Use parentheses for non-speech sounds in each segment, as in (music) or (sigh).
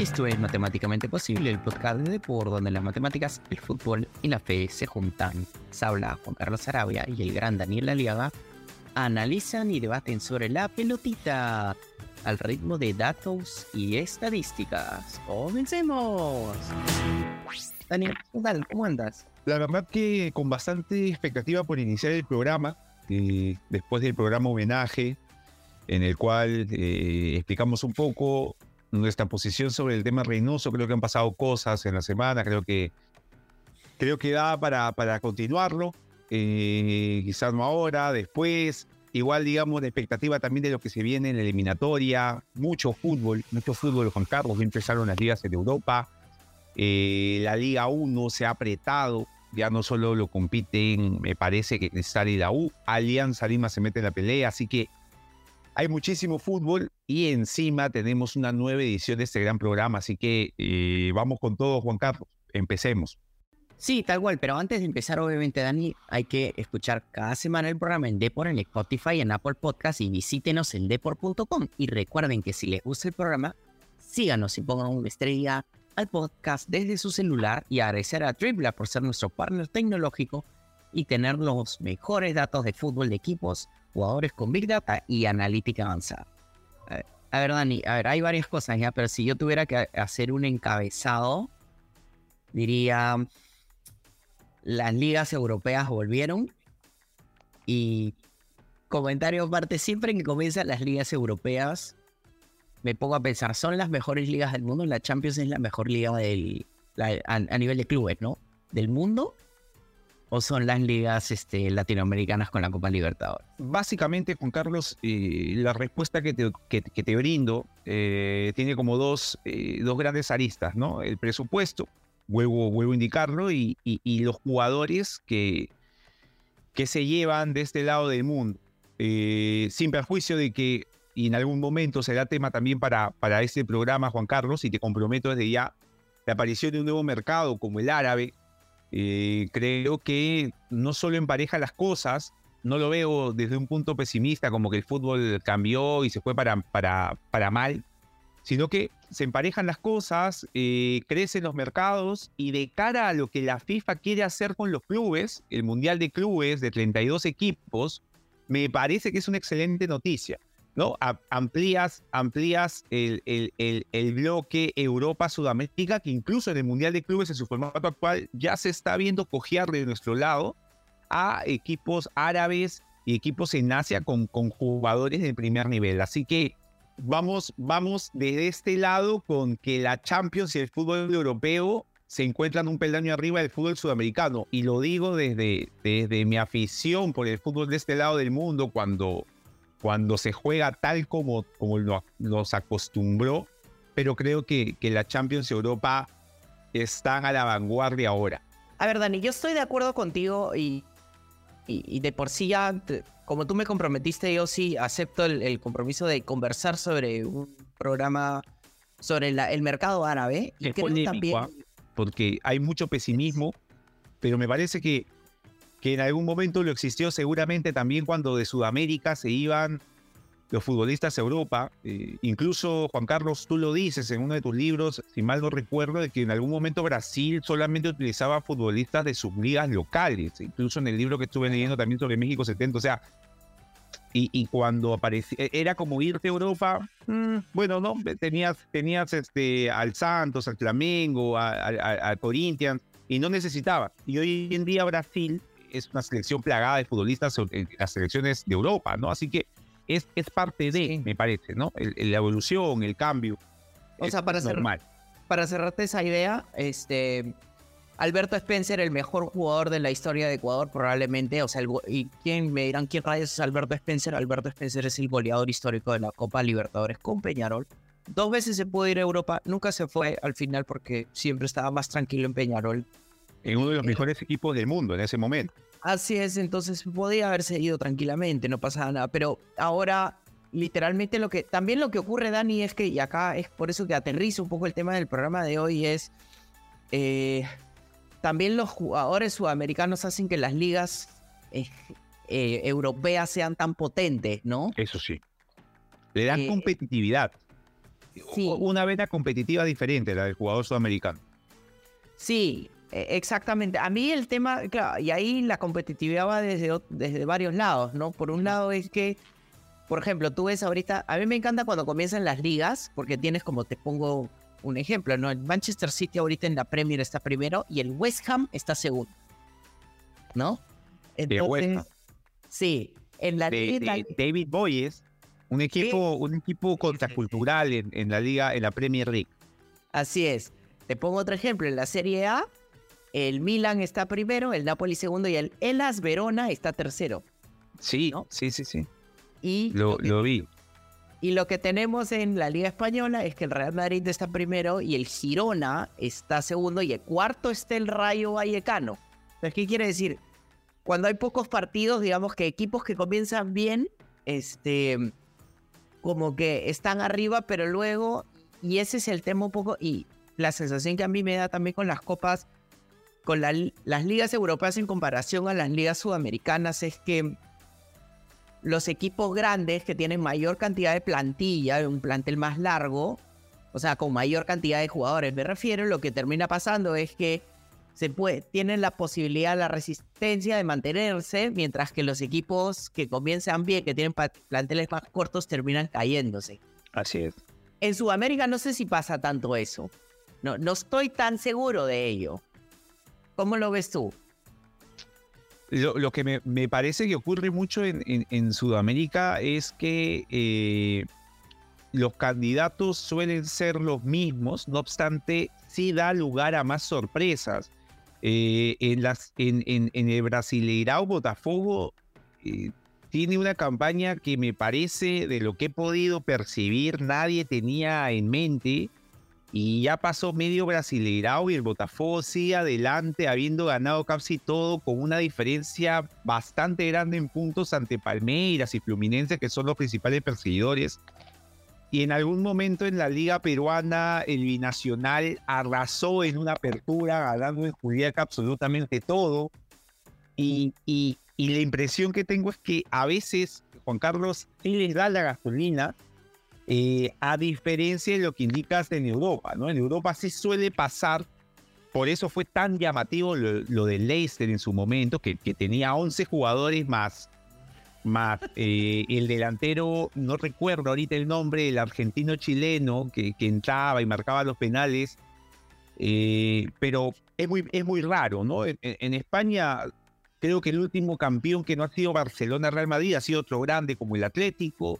Esto es Matemáticamente Posible, el podcast de deporte donde las matemáticas, el fútbol y la fe se juntan. Se habla Juan Carlos Arabia y el gran Daniel Aliaga analizan y debaten sobre la pelotita al ritmo de datos y estadísticas. ¡Comencemos! Daniel, ¿qué tal? ¿Cómo andas? La verdad que con bastante expectativa por iniciar el programa, eh, después del programa homenaje, en el cual eh, explicamos un poco nuestra posición sobre el tema Reynoso. Creo que han pasado cosas en la semana, creo que, creo que da para, para continuarlo. Eh, quizás no ahora, después. Igual, digamos, de expectativa también de lo que se viene en la eliminatoria. Mucho fútbol, mucho fútbol, Juan Carlos. Ya empezaron las ligas en Europa. Eh, la Liga 1 se ha apretado. Ya no solo lo compiten, me parece que y la U. Alianza Lima se mete en la pelea. Así que hay muchísimo fútbol y encima tenemos una nueva edición de este gran programa, así que eh, vamos con todo, Juan Carlos. Empecemos. Sí, tal cual, pero antes de empezar, obviamente, Dani, hay que escuchar cada semana el programa en Depor, en Spotify, en Apple Podcast y visítenos en depor.com. Y recuerden que si les gusta el programa, síganos y pongan una estrella al podcast desde su celular y agradecer a Tripla por ser nuestro partner tecnológico y tener los mejores datos de fútbol de equipos, jugadores con Big Data y analítica avanzada. A ver, Dani, a ver, hay varias cosas ya, pero si yo tuviera que hacer un encabezado, diría, las ligas europeas volvieron y comentario aparte, siempre que comienzan las ligas europeas, me pongo a pensar, son las mejores ligas del mundo, la Champions es la mejor liga del, a, a nivel de clubes, ¿no? Del mundo o son las ligas este, latinoamericanas con la Copa Libertadores? Básicamente, Juan Carlos, eh, la respuesta que te, que, te brindo eh, tiene como dos, eh, dos grandes aristas, ¿no? El presupuesto, vuelvo, vuelvo a indicarlo, y, y, los jugadores que, que se llevan de este lado del mundo. sin perjuicio de que y en algún momento será tema también para, para este programa, Juan Carlos, y te comprometo desde ya la aparición de un nuevo mercado como el árabe, eh, creo que no solo empareja las cosas, no lo veo desde un punto pesimista como que el fútbol cambió y se fue para, para, para mal, sino que se emparejan las cosas, eh, crecen los mercados y de cara a lo que la FIFA quiere hacer con los clubes, el Mundial de Clubes de 32 equipos, me parece que es una excelente noticia. ¿No? amplías, amplías el, el, bloque Europa-Sudamérica, que incluso en el Mundial de Clubes, en su formato actual, ya se está viendo cojear de nuestro lado a equipos árabes y equipos en Asia con, con jugadores de primer nivel. Así que vamos, vamos desde este lado con que la Champions y el fútbol europeo se encuentran un peldaño arriba del fútbol sudamericano. Y lo digo desde, desde mi afición por el fútbol de este lado del mundo, cuando cuando se juega tal como, como nos acostumbró, pero creo que, que la Champions Europa están a la vanguardia ahora. A ver, Dani, yo estoy de acuerdo contigo y, y, de por sí ya, como tú me comprometiste, yo sí acepto el, compromiso de conversar sobre un programa sobre el mercado árabe. Y creo también... ¿ah? porque hay mucho pesimismo, pero me parece que que en algún momento lo existió seguramente también cuando de Sudamérica se iban los futbolistas a Europa. Eh, incluso, Juan Carlos, tú lo dices en uno de tus libros, si mal no recuerdo, de que en algún momento Brasil solamente utilizaba futbolistas de sus ligas locales. Incluso en el libro que estuve leyendo también sobre México 70. O sea, y, cuando aparecía, e, era como irte a Europa, mm, bueno, no, tenías, tenías este, al Santos, al Flamengo, al Corinthians, y no necesitaba. Y hoy en día Brasil es una selección plagada de futbolistas en las selecciones de Europa, ¿no? Así que es, es parte de, me parece, ¿no? la evolución, el cambio. O sea, para, normal. para cerrarte esa idea, este, Alberto Spencer, el mejor jugador de la historia de Ecuador, probablemente. O sea, ¿y quién me dirán quién rayos es Alberto Spencer? Alberto Spencer es el goleador histórico de la Copa Libertadores con Peñarol. Dos veces se pudo ir a Europa, nunca se fue al final porque siempre estaba más tranquilo en Peñarol en uno de los mejores equipos del mundo en ese momento. Así es, entonces podía haberse ido tranquilamente, no pasaba nada, pero ahora literalmente lo que también lo que ocurre Dani es que y acá es por eso que aterrizo un poco el tema del programa de hoy es eh, también los jugadores sudamericanos hacen que las ligas eh, eh, europeas sean tan potentes, ¿no? Eso sí. Le dan competitividad. una vena competitiva diferente, la del jugador sudamericano. Sí, exactamente. A mí el tema, claro, y ahí la competitividad va desde, desde varios lados, ¿no? Por un lado es que, por ejemplo, tú ves ahorita, a mí me encanta cuando comienzan las ligas, porque tienes como te pongo un ejemplo, ¿no? El Manchester City ahorita en la Premier está primero y el West Ham está segundo, ¿no? Entonces, sí, en la liga... David Boyes, un equipo, un equipo contracultural en, en la liga, en la Premier League. Así es. Te pongo otro ejemplo, en la Serie A, el Milan está primero, el Napoli segundo y el Elas Verona está tercero. Sí, sí, sí, sí. Y lo, lo vi. Y lo que tenemos en la Liga Española es que el Real Madrid está primero y el Girona está segundo y el cuarto está el Rayo Vallecano. ¿qué quiere decir? Cuando hay pocos partidos, digamos que equipos que comienzan bien, este, como que están arriba, pero luego, y ese es el tema un poco, y la sensación que a mí me da también con las copas, con las ligas europeas en comparación a las ligas sudamericanas, es que los equipos grandes que tienen mayor cantidad de plantilla, un plantel más largo, o sea, con mayor cantidad de jugadores, me refiero, lo que termina pasando es que se puede, tienen la posibilidad, la resistencia de mantenerse, mientras que los equipos que comienzan bien, que tienen planteles más cortos, terminan cayéndose. Así es. En Sudamérica no sé si pasa tanto eso. No, no estoy tan seguro de ello. ¿Cómo lo ves tú? Lo, que me, parece que ocurre mucho en, Sudamérica es que eh, los candidatos suelen ser los mismos, no obstante, sí da lugar a más sorpresas. Eh, en, las, en, el Brasileirao Botafogo eh, tiene una campaña que me parece, de lo que he podido percibir, nadie tenía en mente y ya pasó medio Brasileirao y el Botafogo sigue adelante, habiendo ganado casi todo con una diferencia bastante grande en puntos ante Palmeiras y Fluminense, que son los principales perseguidores. Y en algún momento en la Liga Peruana, el binacional arrasó en una apertura, ganando en Juliaca absolutamente todo. Y, y, y la impresión que tengo es que a veces, Juan Carlos, sí les da la gasolina, eh, a diferencia de lo que indicas en Europa, ¿no? En Europa sí suele pasar, por eso fue tan llamativo lo, de Leicester en su momento, que, tenía 11 jugadores más, más eh, el delantero, no recuerdo ahorita el nombre, el argentino chileno que, entraba y marcaba los penales, eh, pero es muy, es muy raro, ¿no? En, en, España creo que el último campeón que no ha sido Barcelona-Real Madrid ha sido otro grande como el Atlético,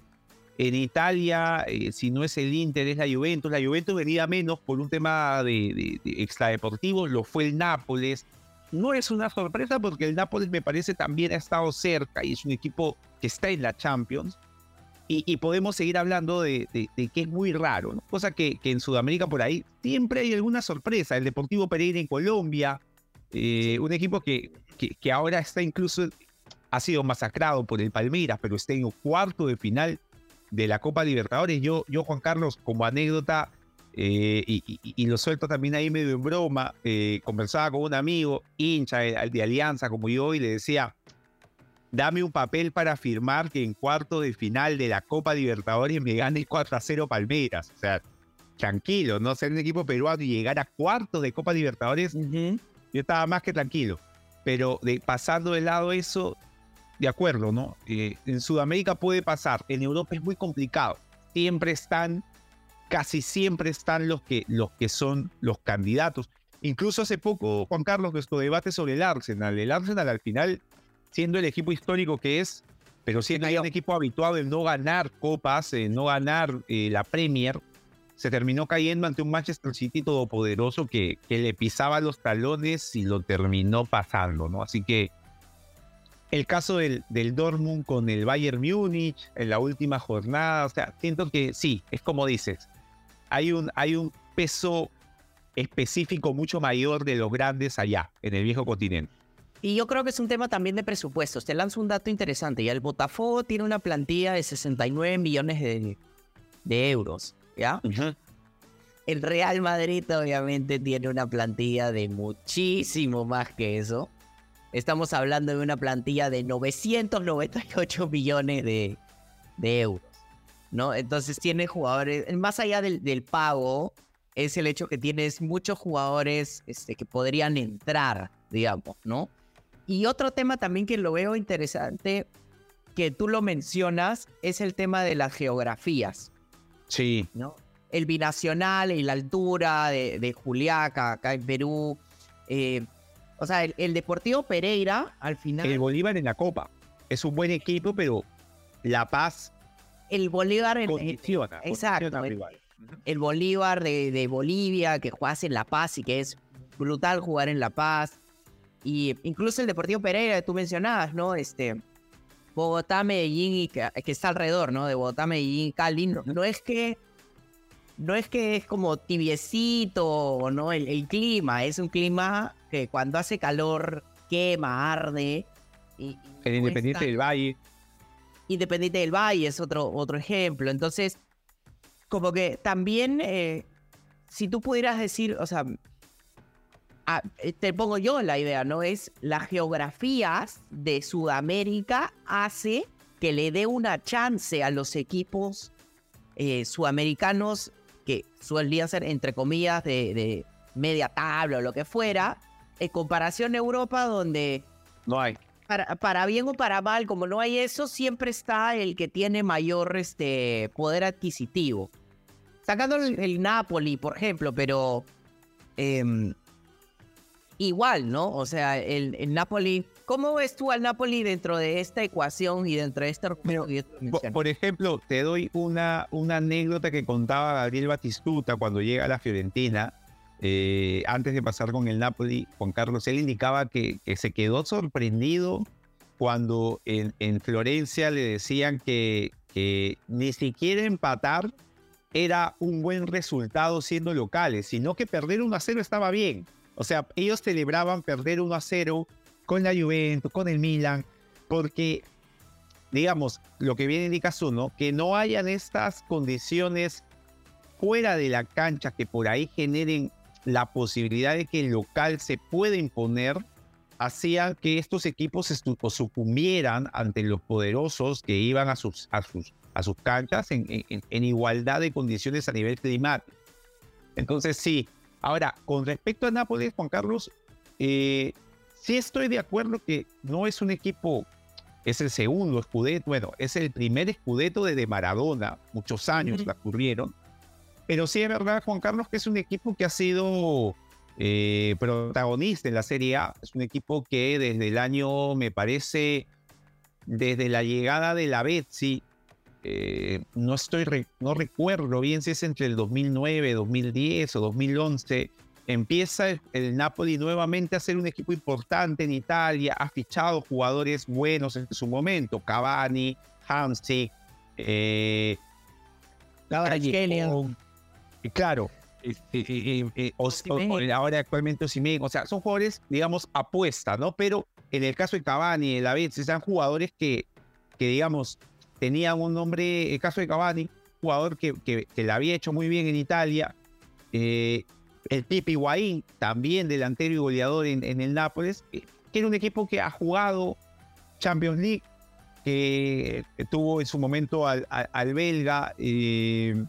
en Italia, eh, si no es el Inter, es la Juventus. La Juventus venía menos por un tema de, extradeportivo, lo fue el Nápoles. No es una sorpresa porque el Nápoles me parece también ha estado cerca y es un equipo que está en la Champions. Y, podemos seguir hablando de, que es muy raro, ¿no? cosa que, en Sudamérica por ahí siempre hay alguna sorpresa. El Deportivo Pereira en Colombia, eh, un equipo que, que, ahora está incluso, ha sido masacrado por el Palmeiras, pero está en un cuarto de final de la Copa Libertadores. Yo, yo Juan Carlos, como anécdota, eh, y, lo suelto también ahí medio en broma, eh, conversaba con un amigo, hincha de, de, Alianza como yo, y le decía, dame un papel para firmar que en cuarto de final de la Copa Libertadores me gane 4 a 0 Palmeiras. O sea, tranquilo, no ser un equipo peruano y llegar a cuarto de Copa Libertadores, yo estaba más que tranquilo. Pero de, pasando de lado eso, de acuerdo, ¿no? Eh, en Sudamérica puede pasar, en Europa es muy complicado. Siempre están, casi siempre están los que, los que son los candidatos. Incluso hace poco, Juan Carlos, nuestro debate sobre el Arsenal. El Arsenal al final, siendo el equipo histórico que es, pero siendo un equipo habituado en no ganar copas, en no ganar eh, la Premier, se terminó cayendo ante un Manchester City todopoderoso que, que le pisaba los talones y lo terminó pasando, ¿no? Así que el caso del, del Dortmund con el Bayern Múnich en la última jornada. O sea, siento que sí, es como dices, hay un, hay un peso específico mucho mayor de los grandes allá, en el viejo continente. Y yo creo que es un tema también de presupuestos. Te lanzo un dato interesante. Ya el Botafogo tiene una plantilla de 69 millones de, de euros. ¿Ya? El Real Madrid obviamente tiene una plantilla de muchísimo más que eso. Estamos hablando de una plantilla de 998 millones de, euros. ¿no? Entonces tiene jugadores, más allá del, del pago, es el hecho que tienes muchos jugadores este, que podrían entrar, digamos, ¿no? Y otro tema también que lo veo interesante, que tú lo mencionas, es el tema de las geografías. Sí. ¿no? El binacional y la altura de, de Juliaca, acá en Perú. eh, o sea, el, el Deportivo Pereira, al final, El Bolívar en la Copa. Es un buen equipo, pero La Paz el Bolívar, en- condiciona. exacto, condiciona el- el Bolívar de, de Bolivia, que juegas en La Paz y que es brutal jugar en La Paz. Y incluso el Deportivo Pereira que tú mencionabas, ¿no? Este, Bogotá, Medellín y que, que está alrededor, ¿no? De Bogotá, Medellín Cali. No, no es que no es que es como tibiecito, ¿no? El, el clima, es un clima que cuando hace calor quema, arde. Y, y El Independiente del Valle. Independiente del Valle es otro, otro ejemplo. Entonces, como que también, eh, si tú pudieras decir, o sea, eh, te pongo yo la idea, ¿no? Es las geografías de Sudamérica hace que le dé una chance a los equipos eh, sudamericanos que solían ser, entre comillas, de, de media tabla o lo que fuera, en comparación a Europa, donde No hay. para, para bien o para mal, como no hay eso, siempre está el que tiene mayor este, poder adquisitivo. Sacando el, el Napoli, por ejemplo, pero em, igual, ¿no? O sea, el, el Napoli, ¿cómo ves tú al Napoli dentro de esta ecuación y dentro de este argumento Por, ejemplo, te doy una, una anécdota que contaba Gabriel Batistuta cuando llega a la Fiorentina. eh, antes de pasar con el Napoli, Juan Carlos, él indicaba que, que se quedó sorprendido cuando en, en Florencia le decían que, que ni siquiera empatar era un buen resultado siendo locales, sino que perder 1 a 0 estaba bien. O sea, ellos celebraban perder 1 a 0 con la Juventus, con el Milan, porque digamos, lo que bien indica uno, que no hayan estas condiciones fuera de la cancha que por ahí generen la posibilidad de que el local se pueda imponer, hacía que estos equipos sucumbieran ante los poderosos que iban a sus, a sus, a sus canchas en, en- en igualdad de condiciones a nivel climático. Entonces, sí. Ahora, con respecto a Nápoles, Juan Carlos, eh, sí estoy de acuerdo que no es un equipo es el segundo escudeto, bueno, es el primer escudeto desde Maradona, muchos años Ujú. la ocurrieron, pero sí es verdad, Juan Carlos, que es un equipo que ha sido eh, protagonista en la Serie A, es un equipo que desde el año, me parece, desde la llegada de la Betsy, eh, no estoy, no recuerdo bien si es entre el 2009, 2010 o 2011, empieza el, el Napoli nuevamente a ser un equipo importante en Italia, ha fichado jugadores buenos en su momento, Cavani, Hamsik, eh, claro, eh, eh, eh, eh, o- o- ahora actualmente Osimhen, o sea, son jugadores, digamos, apuesta, ¿no? Pero en el caso de Cavani, de la eran jugadores que, que, digamos, tenían un nombre, el caso de Cavani, jugador que, que, que la había hecho muy bien en Italia, eh, el Pipi Higuaín, también delantero y goleador en, el Nápoles, eh, que era un equipo que ha jugado Champions League, que, tuvo en su momento al, belga, eh,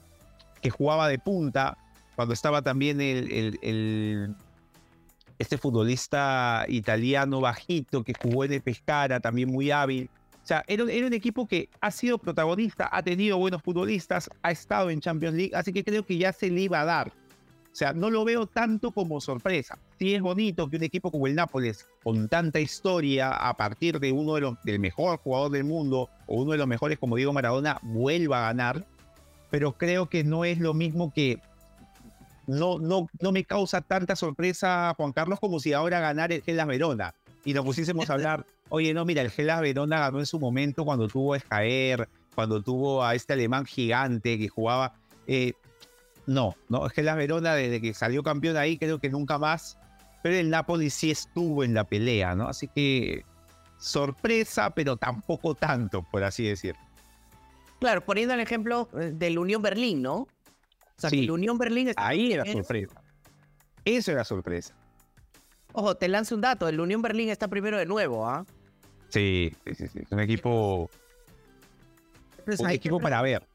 que jugaba de punta, cuando estaba también el- este futbolista italiano bajito que jugó en el Pescara, también muy hábil. O sea, era, era un equipo que ha sido protagonista, ha tenido buenos futbolistas, ha estado en Champions League, así que creo que ya se le iba a dar. O sea, no lo veo tanto como sorpresa. Sí es bonito que un equipo como el Nápoles, con tanta historia, a partir de uno de los, del mejor jugador del mundo, o uno de los mejores como Diego Maradona, vuelva a ganar, pero creo que no es lo mismo que... No, no, no me causa tanta sorpresa, Juan Carlos, como si ahora ganara el Gelas Verona. Y nos pusiésemos a hablar, (laughs) oye, no, mira, el Gelas Verona ganó en su momento cuando tuvo a Escaer, cuando tuvo a este alemán gigante que jugaba... eh, no, no, es que la Verona desde que salió campeón ahí creo que nunca más, pero el Napoli sí estuvo en la pelea, ¿no? Así que sorpresa, pero tampoco tanto, por así decir. Claro, poniendo el ejemplo eh, del Unión Berlín, ¿no? O sea, que Sí. el Unión Berlín está Ahí era sorpresa. Eso era sorpresa. Ojo, te lanzo un dato. El Unión Berlín está primero de nuevo, ¿ah? Sí, sí, sí, sí, Es un equipo, Entonces, un equipo que- para ver.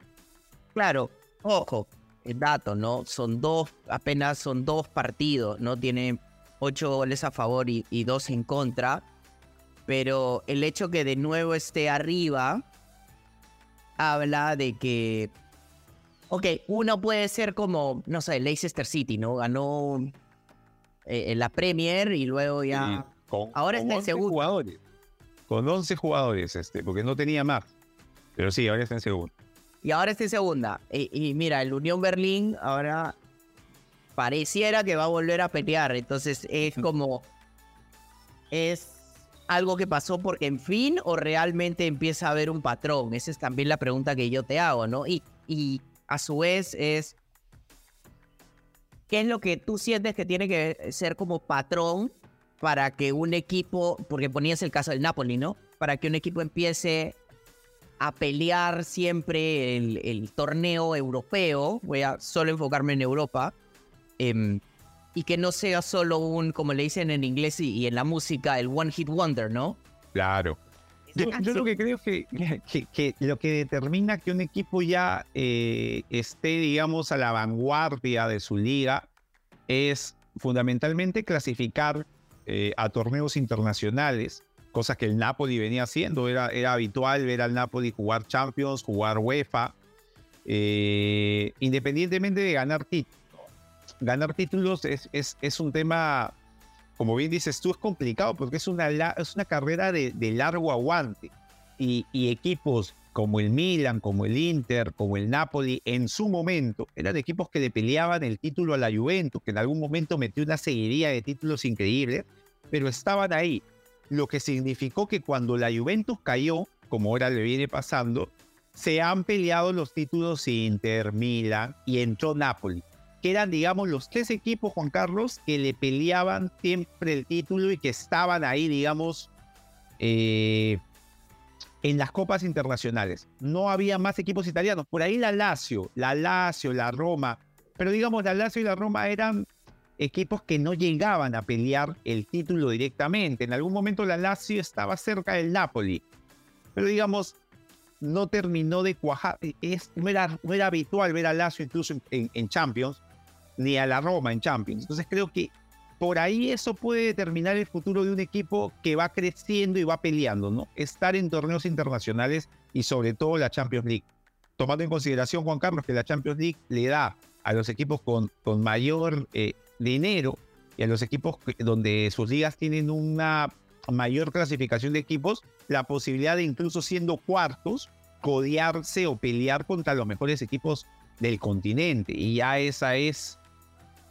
claro, ojo, dato, ¿no? Son dos, apenas son dos partidos, ¿no? Tiene ocho goles a favor y, y dos en contra. Pero el hecho que de nuevo esté arriba habla de que. Ok, uno puede ser como, no sé, Leicester City, ¿no? Ganó eh, la Premier y luego ya. Con, Ahora con está en 11 segundo. jugadores. Con 11 jugadores, este, porque no tenía más. Pero sí, ahora está en segundo. Y ahora está en segunda. Y, y mira, el Unión Berlín ahora pareciera que va a volver a pelear. Entonces es como. Es algo que pasó porque en fin o realmente empieza a haber un patrón. Esa es también la pregunta que yo te hago, ¿no? Y, y a su vez es. ¿Qué es lo que tú sientes que tiene que ser como patrón para que un equipo, porque ponías el caso del Napoli, ¿no? Para que un equipo empiece a pelear siempre el, el torneo europeo, voy a solo enfocarme en Europa, em, y que no sea solo un, como le dicen en inglés y, y en la música, el one hit wonder, ¿no? Claro. Yo, yo lo que creo que, (laughs) que, que lo que determina que un equipo ya eh, esté, digamos, a la vanguardia de su liga es fundamentalmente clasificar eh, a torneos internacionales, cosas que el Napoli venía haciendo. Era, era habitual ver al Napoli jugar Champions, jugar UEFA, eh, independientemente de ganar títulos. Ganar títulos es, es, es un tema como bien dices tú, es complicado porque es una, es una carrera de, de largo aguante. Y, y, equipos como el Milan, como el Inter, como el Napoli, en su momento, eran equipos que le peleaban el título a la Juventus, que en algún momento metió una seguiría de títulos increíbles, pero estaban ahí. Lo que significó que cuando la Juventus cayó, como ahora le viene pasando, se han peleado los títulos Inter, Milan y entró Napoli que eran, digamos, los tres equipos, Juan Carlos, que le peleaban siempre el título y que estaban ahí, digamos, eh, en las copas internacionales. No había más equipos italianos. Por ahí la Lazio, la Lazio, la Roma, pero digamos, la Lazio y la Roma eran equipos que no llegaban a pelear el título directamente. En algún momento la Lazio estaba cerca del Napoli, pero digamos, no terminó de cuajar. Es, no, era, no era habitual ver a Lazio incluso en Champions, ni a la Roma en Champions. Entonces creo que por ahí eso puede determinar el futuro de un equipo que va creciendo y va peleando, ¿no? Estar en torneos internacionales y sobre todo la Champions League. Tomando en consideración, Juan Carlos, que la Champions League le da a los equipos con, con mayor eh, dinero y a los equipos donde sus ligas tienen una mayor clasificación de equipos, la posibilidad de incluso siendo cuartos, codearse o pelear contra los mejores equipos del continente. Y ya esa es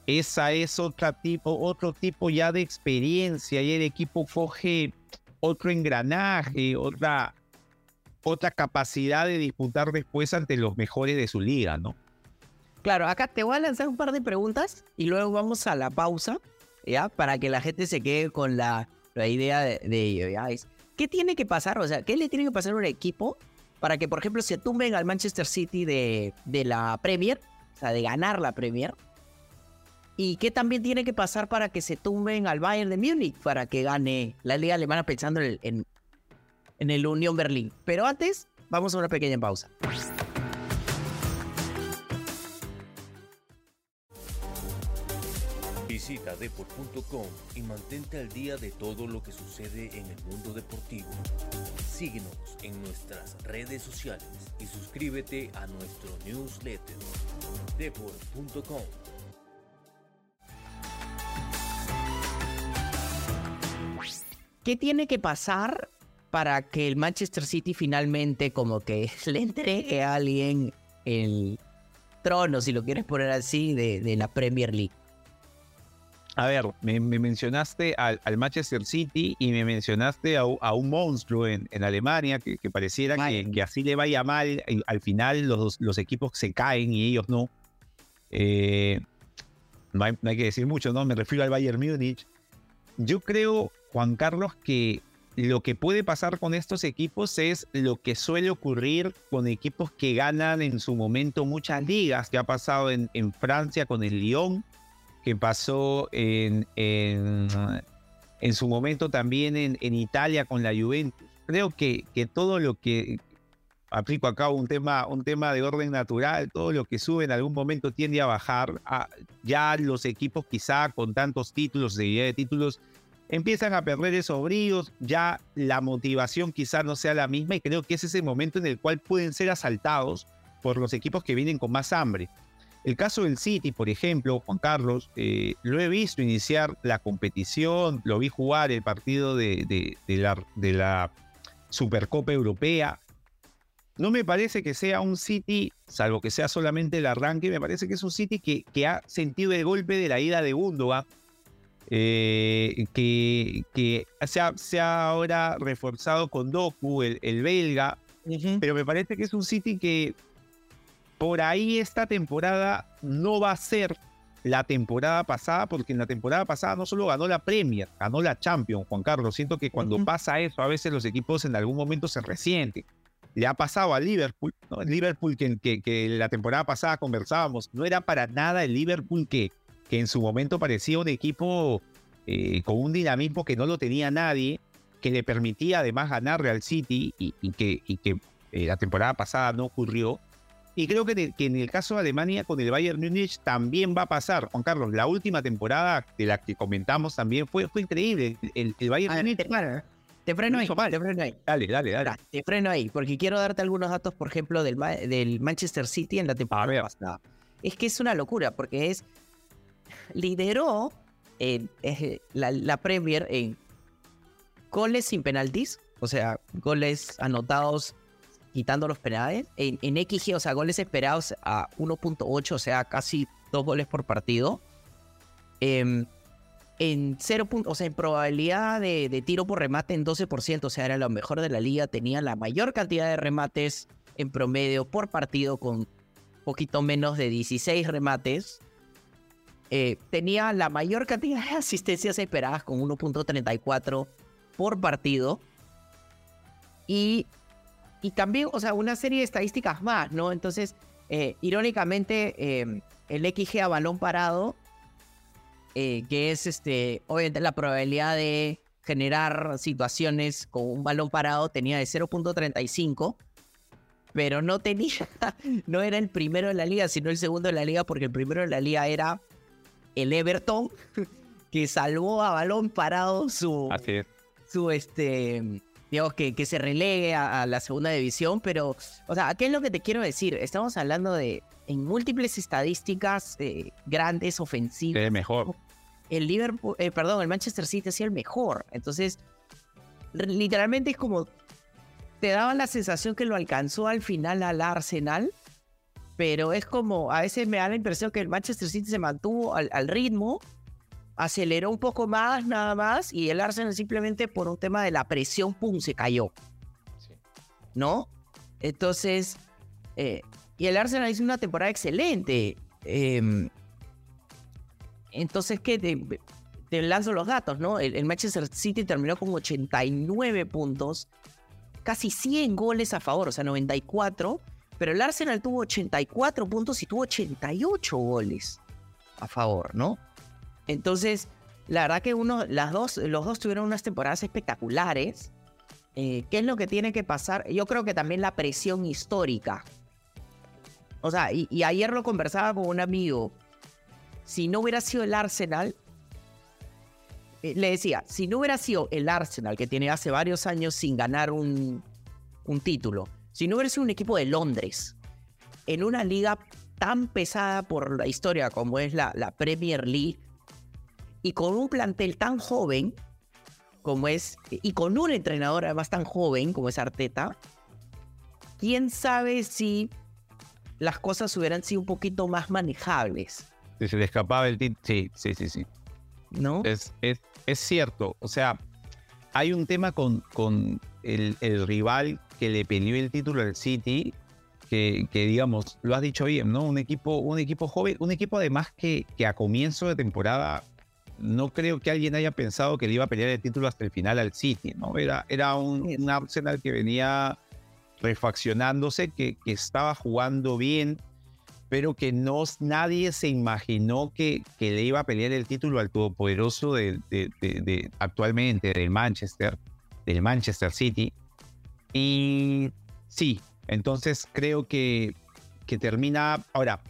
esa es otra tipo, otro tipo ya de experiencia y el equipo coge otro engranaje, otra, otra capacidad de disputar después ante los mejores de su liga, ¿no? Claro, acá te voy a lanzar un par de preguntas y luego vamos a la pausa, ¿ya? Para que la gente se quede con la, idea de, ello, ¿ya? ¿Qué tiene que pasar? O sea, ¿qué le tiene que pasar a un equipo para que, por ejemplo, se tumben al Manchester City de, la Premier, o sea, de ganar la Premier? ¿Y qué también tiene que pasar para que se tumben al Bayern de Múnich para que gane la liga alemana pensando en, en el Unión Berlín? Pero antes, vamos a una pequeña pausa. Visita deport.com y mantente al día de todo lo que sucede en el mundo deportivo. Síguenos en nuestras redes sociales y suscríbete a nuestro newsletter. deport.com ¿Qué tiene que pasar para que el Manchester City finalmente como que (laughs) le entregue a alguien el trono, si lo quieres poner así, de, de la Premier League? A ver, me, me mencionaste al, al, Manchester City y me mencionaste a, a un monstruo en, en Alemania que, que pareciera que, que, así le vaya mal. Al final los, los equipos se caen y ellos no. Eh, no, hay, no hay que decir mucho, ¿no? Me refiero al Bayern Múnich. Yo creo, Juan Carlos, que lo que puede pasar con estos equipos es lo que suele ocurrir con equipos que ganan en su momento muchas ligas, que ha pasado en, en Francia con el Lyon, que pasó en, en, en su momento también en, Italia con la Juventus. Creo que, que todo lo que aplico acá un tema, un tema de orden natural, todo lo que sube en algún momento tiende a bajar. Ya los equipos quizá con tantos títulos, seguridad de títulos, empiezan a perder esos bríos, ya la motivación quizá no sea la misma y creo que ese es el momento en el cual pueden ser asaltados por los equipos que vienen con más hambre. El caso del City, por ejemplo, Juan Carlos, eh, lo he visto iniciar la competición, lo vi jugar el partido de, la, de la Supercopa Europea. No me parece que sea un City, salvo que sea solamente el arranque, me parece que es un City que, que ha sentido el golpe de la ida de Gundogan, eh, que, que se, ha, ahora reforzado con Doku, el, belga, pero me parece que es un City que por ahí esta temporada no va a ser la temporada pasada, porque en la temporada pasada no solo ganó la Premier, ganó la Champions, Juan Carlos. Siento que cuando pasa eso, a veces los equipos en algún momento se resienten. Le ha pasado a Liverpool, ¿no? El Liverpool que, que, que, la temporada pasada conversábamos, no era para nada el Liverpool que, que en su momento parecía un equipo eh, con un dinamismo que no lo tenía nadie, que le permitía además ganarle al City y, que, y que eh, la temporada pasada no ocurrió. Y creo que, en el caso de Alemania con el Bayern Múnich también va a pasar. Juan Carlos, la última temporada de la que comentamos también fue, fue increíble. El, Bayern Múnich... Te, te freno ahí, te freno ahí. Dale, dale, dale. Te freno ahí, porque quiero darte algunos datos, por ejemplo, del, del Manchester City en la temporada pasada. Es que es una locura, porque es... Lideró la, Premier en goles sin penaltis, o sea, goles anotados quitando los penales. En, XG, o sea, goles esperados a 1.8, o sea, casi dos goles por partido. Em, en 0. O sea, en probabilidad de, tiro por remate en 12%, o sea, era lo mejor de la liga. Tenía la mayor cantidad de remates en promedio por partido, con poquito menos de 16 remates. Eh, tenía la mayor cantidad de asistencias esperadas, con 1.34 por partido. Y y también, o sea, una serie de estadísticas más, ¿no? Entonces, eh, irónicamente, em, el XG a balón parado, eh, que es este, obviamente la probabilidad de generar situaciones con un balón parado, tenía de 0.35, pero no tenía, (laughs) no era el primero de la liga, sino el segundo de la liga, porque el primero de la liga era el Everton, (laughs) que salvó a balón parado su, su este digamos, que, que se relegue a, la segunda división, pero, o sea, ¿qué es lo que te quiero decir? Estamos hablando de, en múltiples estadísticas eh, grandes, ofensivas. El mejor. El Liverpool, eh, perdón, el Manchester City es el mejor. Entonces, literalmente es como, te daba la sensación que lo alcanzó al final al Arsenal, pero es como, a veces me da la impresión que el Manchester City se mantuvo al, al ritmo aceleró un poco más, nada más, y el Arsenal simplemente por un tema de la presión, pum, se cayó. ¿No? Entonces, eh, y el Arsenal hizo una temporada excelente. Em, entonces, ¿qué? Te, lanzo los datos, ¿no? El, Manchester City terminó con 89 puntos, casi 100 goles a favor, o sea, 94, pero el Arsenal tuvo 84 puntos y tuvo 88 goles a favor, ¿no? Entonces, la verdad que uno, las dos, los dos tuvieron unas temporadas espectaculares. Eh, ¿Qué es lo que tiene que pasar? Yo creo que también la presión histórica. O sea, y, ayer lo conversaba con un amigo. Si no hubiera sido el Arsenal, eh, le decía, si no hubiera sido el Arsenal, que tiene hace varios años sin ganar un, título, si no hubiera sido un equipo de Londres, en una liga tan pesada por la historia como es la Premier League, y con un plantel tan joven como es, y con un entrenador además tan joven como es Arteta, quién sabe si las cosas hubieran sido un poquito más manejables. Si se le escapaba el título. Sí, sí, sí, sí. ¿No? Es, es, es, cierto. O sea, hay un tema con, con el, el, rival que le peleó el título al City, que, que, digamos, lo has dicho bien, ¿no? Un equipo, un equipo joven, un equipo además que, que a comienzo de temporada no creo que alguien haya pensado que le iba a pelear el título hasta el final al City, ¿no? Era, era un, Arsenal que venía refaccionándose, que, que, estaba jugando bien, pero que no, nadie se imaginó que, que le iba a pelear el título al todopoderoso de, de, actualmente del Manchester, del Manchester City. Y sí, Entonces creo que, que termina. Ahora,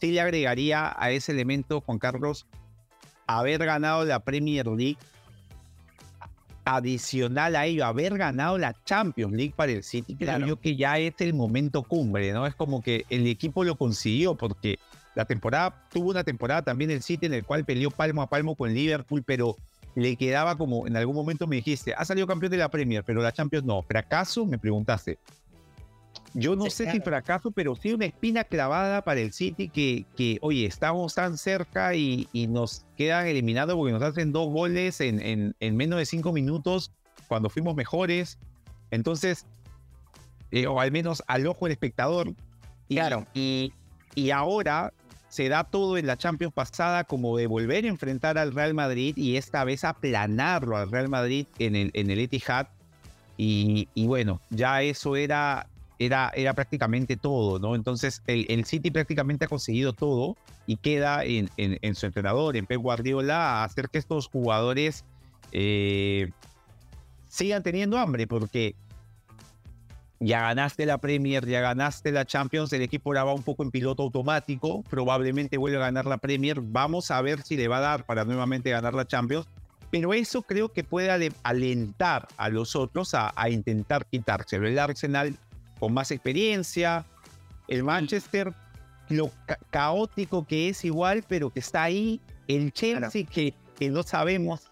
sí le agregaría a ese elemento, Juan Carlos, haber ganado la Premier League. Adicional a ello, haber ganado la Champions League para el City, creo yo que ya es el momento cumbre, ¿no? Es como que el equipo lo consiguió porque la temporada, tuvo una temporada también el City en el cual peleó palmo a palmo con Liverpool, pero le quedaba como, en algún momento me dijiste, ha salido campeón de la Premier, pero la Champions no. ¿Fracaso? Me preguntaste. Yo no sé si fracaso, pero sí una espina clavada para el City que, que oye, estamos tan cerca y, nos quedan eliminados porque nos hacen dos goles en, en, en menos de cinco minutos cuando fuimos mejores. Entonces, eh, o al menos al ojo del espectador. Claro. Y, y ahora se da todo en la Champions pasada como de volver a enfrentar al Real Madrid y esta vez aplanarlo al Real Madrid en el, en el Etihad. Y, bueno, ya eso era, era, era prácticamente todo, ¿no? Entonces el, City prácticamente ha conseguido todo y queda en, su entrenador, en Pep Guardiola, hacer que estos jugadores eh, sigan teniendo hambre, porque ya ganaste la Premier, ya ganaste la Champions, el equipo ahora va un poco en piloto automático, probablemente vuelve a ganar la Premier, vamos a ver si le va a dar para nuevamente ganar la Champions, pero eso creo que puede alentar a los otros a, intentar quitárselo. El Arsenal con más experiencia, el Manchester, lo caótico que es igual, pero que está ahí, el Chelsea que, que no sabemos,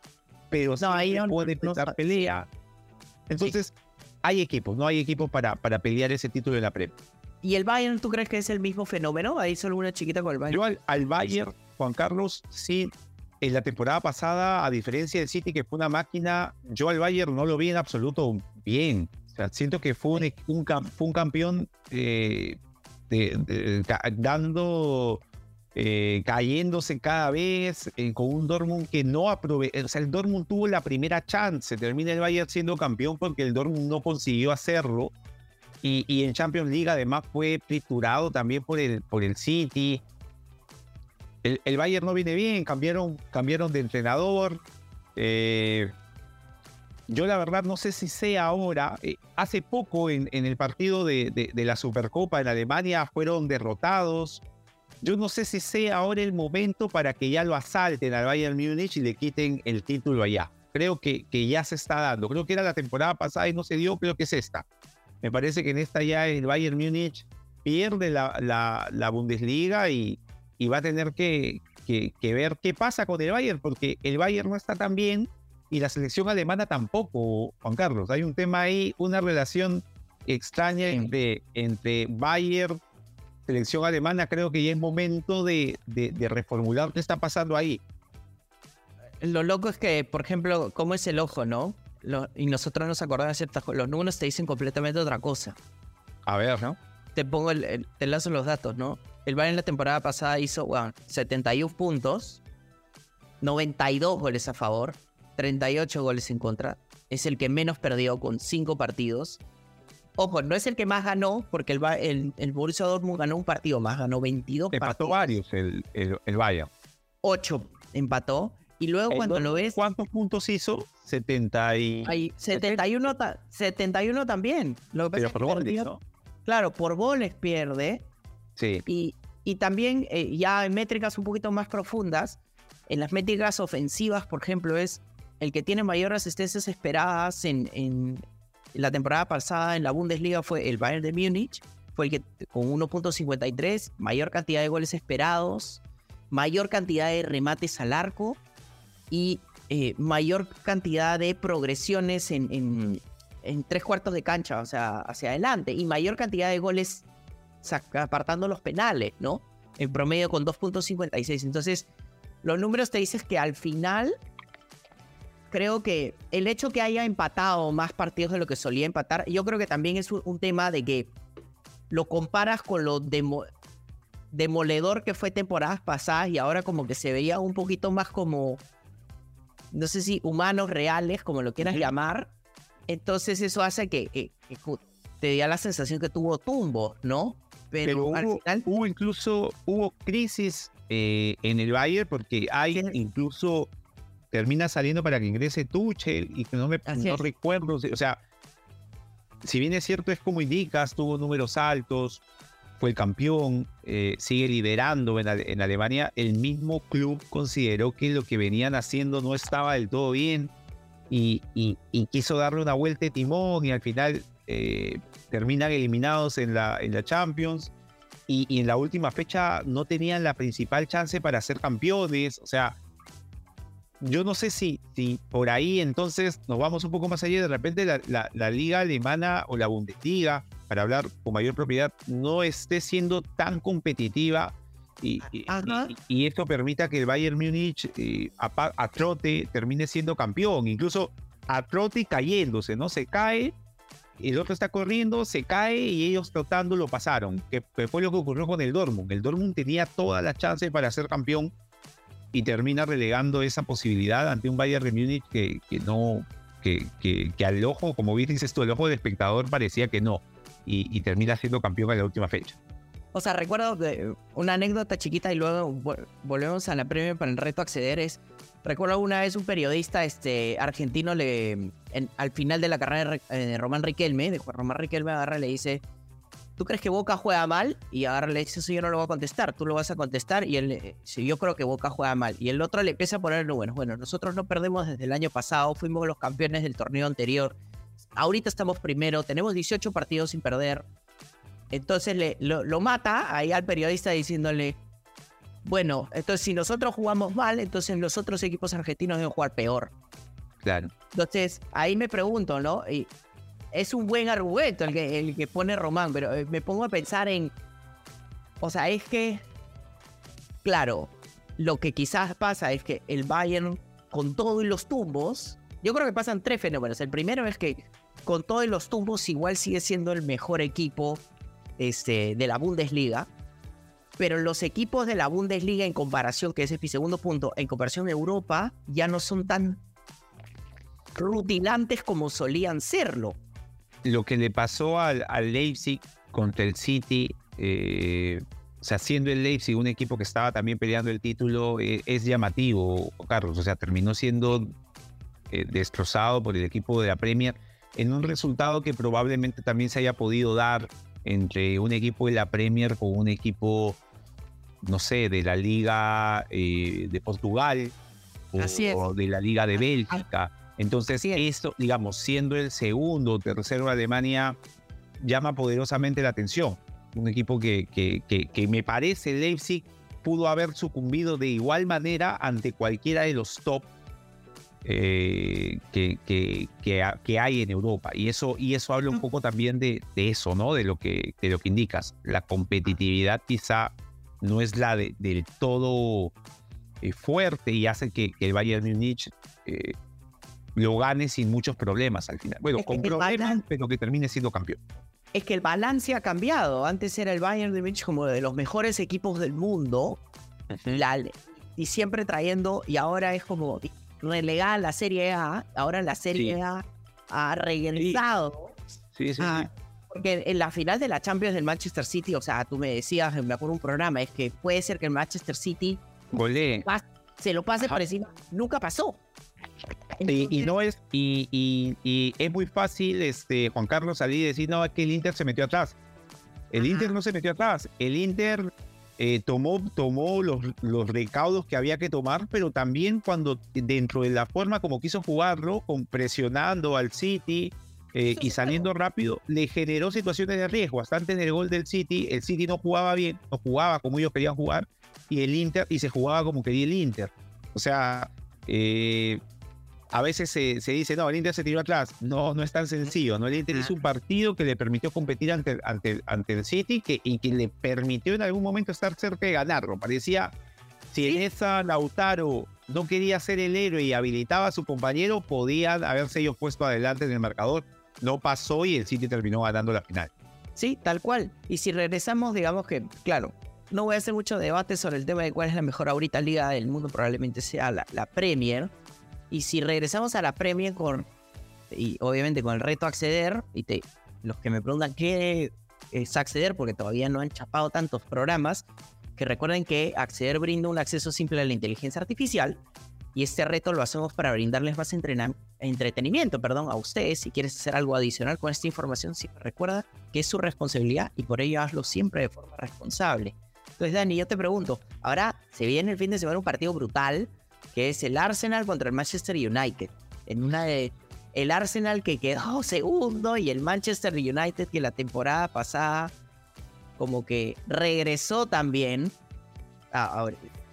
pero no, ahí puede empezar pelea. Entonces hay equipos, no hay equipos para, para pelear ese título de la Premier. ¿Y el Bayern tú crees que es el mismo fenómeno? Ahí solo una chiquita con el Bayern. Yo al, Bayern, Juan Carlos, sí, en la temporada pasada, a diferencia del City, que fue una máquina, yo al Bayern no lo vi en absoluto bien. Siento que fue un, un, campeón eh, dando eh, cayéndose cada vez eh, con un Dortmund que no aprovechó. O sea, el Dortmund tuvo la primera chance. Termina el Bayern siendo campeón porque el Dortmund no consiguió hacerlo. Y, y en Champions League además fue triturado también por el, por el City. El, el Bayern no viene bien, cambiaron, cambiaron de entrenador. Eh, yo la verdad no sé si sea ahora. hace poco en, en el partido de, de, de, la Supercopa en Alemania fueron derrotados yo no sé si sea ahora el momento para que ya lo asalten al Bayern Múnich y le quiten el título allá. Creo que, que ya se está dando. Creo que era la temporada pasada y no se dio, creo que es esta. Me parece que en esta ya el Bayern Múnich pierde la, la, Bundesliga y, y, va a tener que, que, ver qué pasa con el Bayern, porque el Bayern no está tan bien y la selección alemana tampoco, Juan Carlos. Hay un tema ahí, una relación extraña entre, entre Bayern selección alemana, creo que ya es momento de, de, reformular qué está pasando ahí. Lo loco es que, por ejemplo, cómo es el ojo, ¿no? y nosotros nos acordamos de ciertas cosas. Los números te dicen completamente otra cosa. A ver, ¿no? Te pongo el, te lazo los datos, ¿no? El Bayern la temporada pasada hizo bueno, 71 puntos, 92 goles a favor, 38 goles en contra. Es el que menos perdió con 5 partidos. Ojo, no es el que más ganó, porque el, el, el Borussia Dortmund ganó un partido más, ganó 22 Empató varios el, el, el Bayern. 8 empató. Y luego cuando lo ves... ¿Cuántos puntos hizo? 70 y... 71, 71 también. Lo Pero por goles, Claro, por goles pierde. Sí. Y, y también eh, ya en métricas un poquito más profundas, en las métricas ofensivas, por ejemplo, es el que tiene mayor asistencias esperadas en, la temporada pasada en la Bundesliga fue el Bayern de Múnich, fue el que con 1.53, mayor cantidad de goles esperados, mayor cantidad de remates al arco y eh, mayor cantidad de progresiones en, en, tres cuartos de cancha, o sea, hacia adelante, y mayor cantidad de goles apartando los penales, ¿no? En promedio con 2.56. Entonces, los números te dicen que al final creo que el hecho que haya empatado más partidos de lo que solía empatar, yo creo que también es un, tema de que lo comparas con lo demoledor que fue temporadas pasadas y ahora como que se veía un poquito más como, no sé si humanos reales, como lo quieras llamar. Entonces eso hace que, te dé la sensación que tuvo tumbo, ¿no? Pero, hubo, incluso, hubo crisis eh, en el Bayern porque hay incluso termina saliendo para que ingrese Tuchel y que no me no recuerdo, o sea, si bien es cierto, es como indicas, tuvo números altos, fue el campeón, eh, sigue liderando en, Alemania, el mismo club consideró que lo que venían haciendo no estaba del todo bien y, quiso darle una vuelta de timón y al final eh, terminan eliminados en la, en la Champions y, y, en la última fecha no tenían la principal chance para ser campeones, o sea, yo no sé si, si por ahí entonces nos vamos un poco más allá, de repente la, liga alemana o la Bundesliga, para hablar con mayor propiedad, no esté siendo tan competitiva y, y, esto permita que el Bayern Múnich eh, a, trote termine siendo campeón, incluso a trote cayéndose, ¿no? Se cae, el otro está corriendo, se cae y ellos trotando lo pasaron, que, que fue lo que ocurrió con el Dortmund. El Dortmund tenía todas las chances para ser campeón y termina relegando esa posibilidad ante un Bayern de Múnich que, que no, que, que, al ojo, como bien dices tú, el ojo del espectador parecía que no, y, termina siendo campeón en la última fecha. O sea, recuerdo una anécdota chiquita y luego volvemos a la premia para el reto acceder. Es, recuerdo una vez un periodista este, argentino le, al final de la carrera de eh, Román Riquelme, de Juan Román Riquelme agarra y le dice, ¿tú crees que Boca juega mal? Y ahora le dice, eso yo no lo voy a contestar, tú lo vas a contestar. Y él, sí, yo creo que Boca juega mal. Y el otro le empieza a poner, bueno, bueno, nosotros no perdemos desde el año pasado, fuimos los campeones del torneo anterior. Ahorita estamos primero, tenemos 18 partidos sin perder. Entonces le, lo, mata ahí al periodista diciéndole, bueno, entonces si nosotros jugamos mal, entonces los otros equipos argentinos deben jugar peor. Claro. Entonces, ahí me pregunto, ¿no? Y es un buen argumento el que, el que pone Román, pero eh, me pongo a pensar en. O sea, es que. Claro, lo que quizás pasa es que el Bayern, con todos los tumbos. Yo creo que pasan tres fenómenos. El primero es que con todos los tumbos, igual sigue siendo el mejor equipo este, de la Bundesliga. Pero los equipos de la Bundesliga, en comparación, que ese es mi segundo punto, en comparación a Europa, ya no son tan rutilantes como solían serlo lo que le pasó al, Leipzig contra el City, eh, o sea, siendo el Leipzig un equipo que estaba también peleando el título, eh, es llamativo, Carlos. O sea, terminó siendo eh, destrozado por el equipo de la Premier en un resultado que probablemente también se haya podido dar entre un equipo de la Premier con un equipo, no sé, de la Liga de Portugal o, de la Liga de Bélgica. Entonces, esto, digamos, siendo el segundo o tercero de Alemania, llama poderosamente la atención. Un equipo que, que, que, me parece Leipzig pudo haber sucumbido de igual manera ante cualquiera de los top eh, que, que, que, hay en Europa. Y eso, y eso habla un poco también de, de, eso, ¿no? De lo, que, de lo que indicas. La competitividad quizá no es la de, del todo eh, fuerte y hace que, el Bayern Múnich eh, lo gane sin muchos problemas al final. Bueno, con problemas, pero que termine siendo campeón. Es que el balance ha cambiado. Antes era el Bayern de Múnich como de los mejores equipos del mundo. y siempre trayendo, y ahora es como relegada la Serie A. Ahora la Serie A ha regresado. Sí, sí, Porque en la final de la Champions del Manchester City, o sea, tú me decías, me acuerdo un programa, es que puede ser que el Manchester City se lo pase por encima. Nunca pasó. Y, no es, y, es muy fácil, este, Juan Carlos, salir y decir, no, es que el Inter se metió atrás. El Inter no se metió atrás. El Inter eh, tomó, tomó los, los recaudos que había que tomar, pero también cuando dentro de la forma como quiso jugarlo, con presionando al City eh, y saliendo rápido, le generó situaciones de riesgo. Hasta antes del gol del City, el City no jugaba bien, no jugaba como ellos querían jugar, y el Inter, y se jugaba como quería el Inter. O sea, eh, a veces se, dice, no, el Inter se tiró atrás. No, no es tan sencillo. ¿no? El Inter hizo un partido que le permitió competir ante, ante, ante el City que, y que le permitió en algún momento estar cerca de ganarlo. Parecía, si en esa Lautaro no quería ser el héroe y habilitaba a su compañero, podían haberse ellos puesto adelante en el marcador. No pasó y el City terminó ganando la final. Sí, tal cual. Y si regresamos, digamos que, claro, no voy a hacer mucho debate sobre el tema de cuál es la mejor ahorita liga del mundo, probablemente sea la, la Premier y si regresamos a la Premier con, y obviamente con el reto acceder, y los que me preguntan qué es acceder, porque todavía no han chapado tantos programas, que recuerden que acceder brinda un acceso simple a la inteligencia artificial y este reto lo hacemos para brindarles más entretenimiento perdón, a ustedes. Si quieres hacer algo adicional con esta información, recuerda que es su responsabilidad y por ello hazlo siempre de forma responsable. Entonces, Dani, yo te pregunto, ahora se viene el fin de semana un partido brutal, que es el Arsenal contra el Manchester United. En una de el Arsenal que quedó (laughs) segundo y el Manchester United que la temporada pasada como que regresó también. Ah,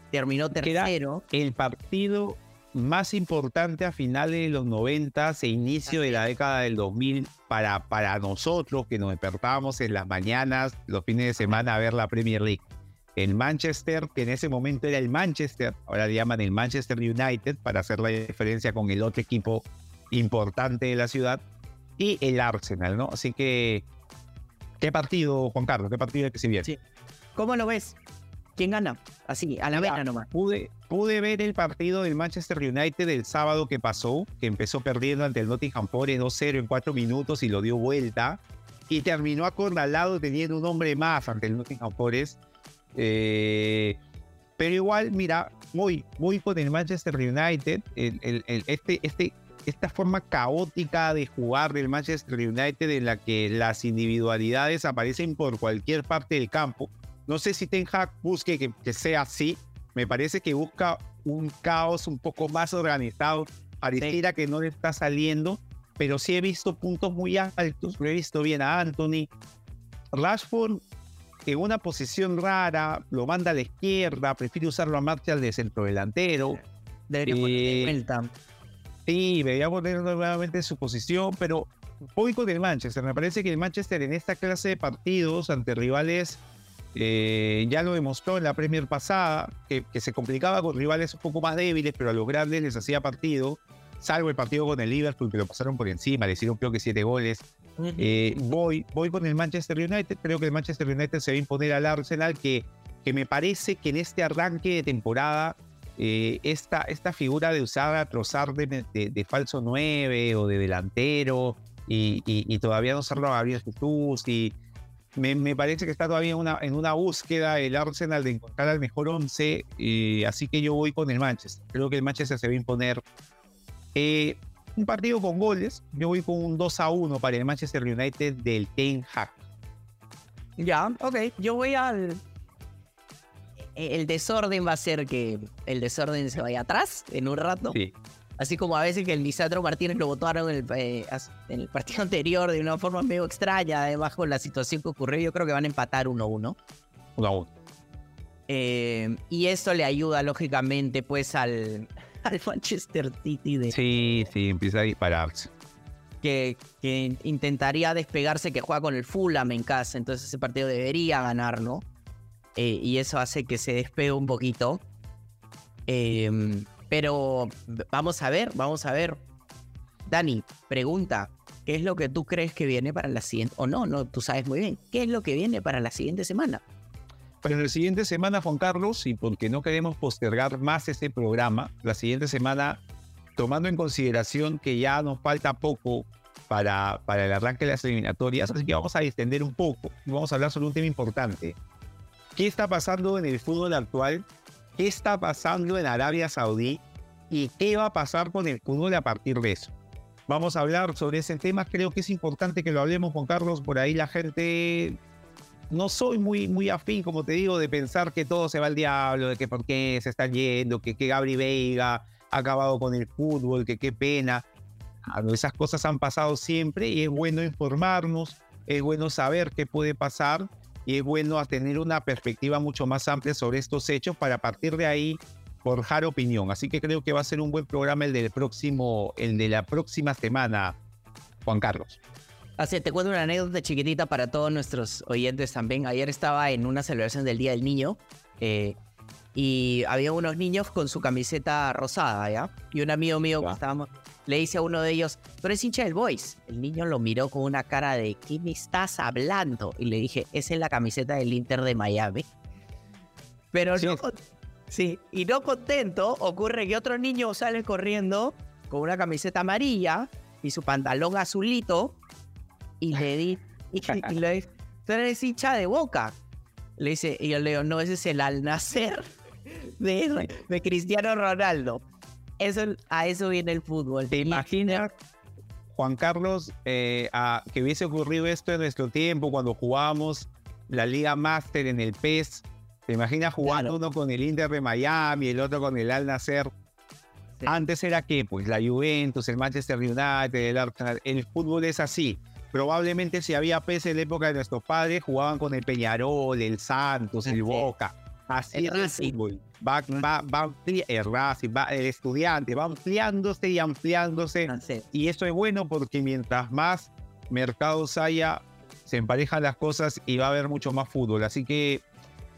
terminó tercero. el partido más importante a finales de los 90 e inicio de la década del 2000 para, para nosotros que nos despertábamos en las mañanas, los fines de semana a ver la Premier League. El Manchester, que en ese momento era el Manchester, ahora le llaman el Manchester United para hacer la diferencia con el otro equipo importante de la ciudad, y el Arsenal, ¿no? Así que, ¿qué partido, Juan Carlos? ¿Qué partido es que se viene? Sí. ¿Cómo lo ves? ¿Quién gana? Así, a la vez nomás. Pude, pude ver el partido del Manchester United el sábado que pasó, que empezó perdiendo ante el Nottingham Forest 2-0 en cuatro minutos y lo dio vuelta. Y terminó acorralado teniendo un hombre más ante el Nottingham Forest. Eh, pero igual, mira, muy, muy con el Manchester United. El, este, este, esta forma caótica de jugar del Manchester United en la que las individualidades aparecen por cualquier parte del campo no sé si Ten Hag busque que, sea así. Me parece que busca un caos un poco más organizado. Pareciera que no le está saliendo, pero sí he visto puntos muy altos. Lo he visto bien a Anthony. Rashford en una posición rara, lo manda a la izquierda, prefiere usarlo a Martial de centro delantero. Debería poner vuelta. Sí, debería poner nuevamente su posición, pero voy con el Manchester. Me parece que el Manchester en esta clase de partidos ante rivales eh, ya lo demostró en la Premier pasada, que, se complicaba con rivales un poco más débiles, pero a los grandes les hacía partido, salvo el partido con el Liverpool, que lo pasaron por encima, le hicieron creo que siete goles. Eh, voy, voy con el Manchester United, creo que el Manchester United se va a imponer al Arsenal, que, que me parece que en este arranque de temporada, eh, esta, esta figura de usar a trozar de, falso 9 o de delantero, y, todavía no usarlo a Gabriel Jesús, y me, parece que está todavía una, en una búsqueda el Arsenal de encontrar al mejor 11, así que yo voy con el Manchester. Creo que el Manchester se va a imponer. Eh, un partido con goles. Yo voy con un 2 a 1 para el Manchester United del Ten Hag. Ya, ok. Yo voy al. El desorden va a ser que el desorden se vaya atrás en un rato. Sí. Así como a veces que el Lisandro Martínez lo votaron en el, eh, en el partido (laughs) anterior de una forma medio extraña, además con la situación que ocurrió, yo creo que van a empatar 1-1. 1-1. Eh, y eso le ayuda, lógicamente, pues al, (laughs) al Manchester City de... Sí, sí, empieza a dispararse. Que, que, intentaría despegarse, que juega con el Fulham en casa, entonces ese partido debería ganarlo. Eh, y eso hace que se despegue un poquito. Eh, pero vamos a ver, vamos a ver. Dani, pregunta, ¿qué es lo que tú crees que viene para la siguiente? O no, no, tú sabes muy bien. ¿Qué es lo que viene para la siguiente semana? Para la siguiente semana, Juan Carlos, y porque no queremos postergar más este programa, la siguiente semana, tomando en consideración que ya nos falta poco para, para el arranque de las eliminatorias, así que vamos a extender un poco y vamos a hablar sobre un tema importante. ¿Qué está pasando en el fútbol actual qué está pasando en Arabia Saudí y qué va a pasar con el fútbol a partir de eso. Vamos a hablar sobre ese tema. Creo que es importante que lo hablemos con Carlos. Por ahí la gente no soy muy, muy afín, como te digo, de pensar que todo se va al diablo, de que por qué se están yendo, que, que Gabri Veiga ha acabado con el fútbol, que qué pena. Ah, esas cosas han pasado siempre y es bueno informarnos, es bueno saber qué puede pasar y es bueno tener una perspectiva mucho más amplia sobre estos hechos para partir de ahí forjar opinión. Así que creo que va a ser un buen programa el del próximo, el de la próxima semana, Juan Carlos. Así, te cuento una anécdota chiquitita para todos nuestros oyentes también. Ayer estaba en una celebración del Día del Niño eh, y había unos niños con su camiseta rosada, ¿ya? Y un amigo mío que estábamos le dice a uno de ellos, tú eres hincha del Boys. El niño lo miró con una cara de, ¿qué me estás hablando? Y le dije, esa es la camiseta del Inter de Miami. Pero sí. no, sí, y no contento, ocurre que otro niño sale corriendo con una camiseta amarilla y su pantalón azulito y le di, y, le dice, tú eres hincha de boca. Le dice, y yo le digo, no, ese es el al nacer de, de Cristiano Ronaldo. Eso, a eso viene el fútbol. ¿Te imaginas, Juan Carlos, eh, a, que hubiese ocurrido esto en nuestro tiempo cuando jugábamos la Liga Master en el PES? ¿Te imaginas jugando uno con el Inter de Miami, el otro con el Al Nasser? Antes era que, pues la Juventus, el Manchester United, el Arsenal. El fútbol es así. Probablemente si había PES en la época de nuestros padres, jugaban con el Peñarol, el Santos, el Boca. Así el es el fútbol. Va, va, va, el Racing, va, el estudiante, va ampliándose y ampliándose. Y esto es bueno porque mientras más mercados haya, se emparejan las cosas y va a haber mucho más fútbol. Así que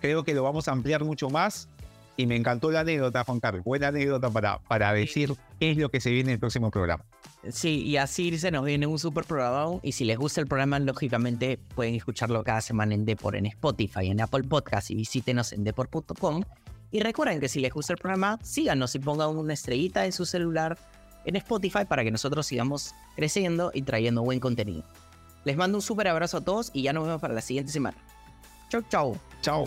creo que lo vamos a ampliar mucho más y me encantó la anécdota, Juan Carlos. Buena anécdota para, para decir qué es lo que se viene en el próximo programa. Sí, y así se nos viene un super programa. Y si les gusta el programa, lógicamente pueden escucharlo cada semana en Depor, en Spotify, en Apple Podcast y visítenos en depor.com. Y recuerden que si les gusta el programa, síganos y pongan una estrellita en su celular en Spotify para que nosotros sigamos creciendo y trayendo buen contenido. Les mando un super abrazo a todos y ya nos vemos para la siguiente semana. Chau, chau. Chao.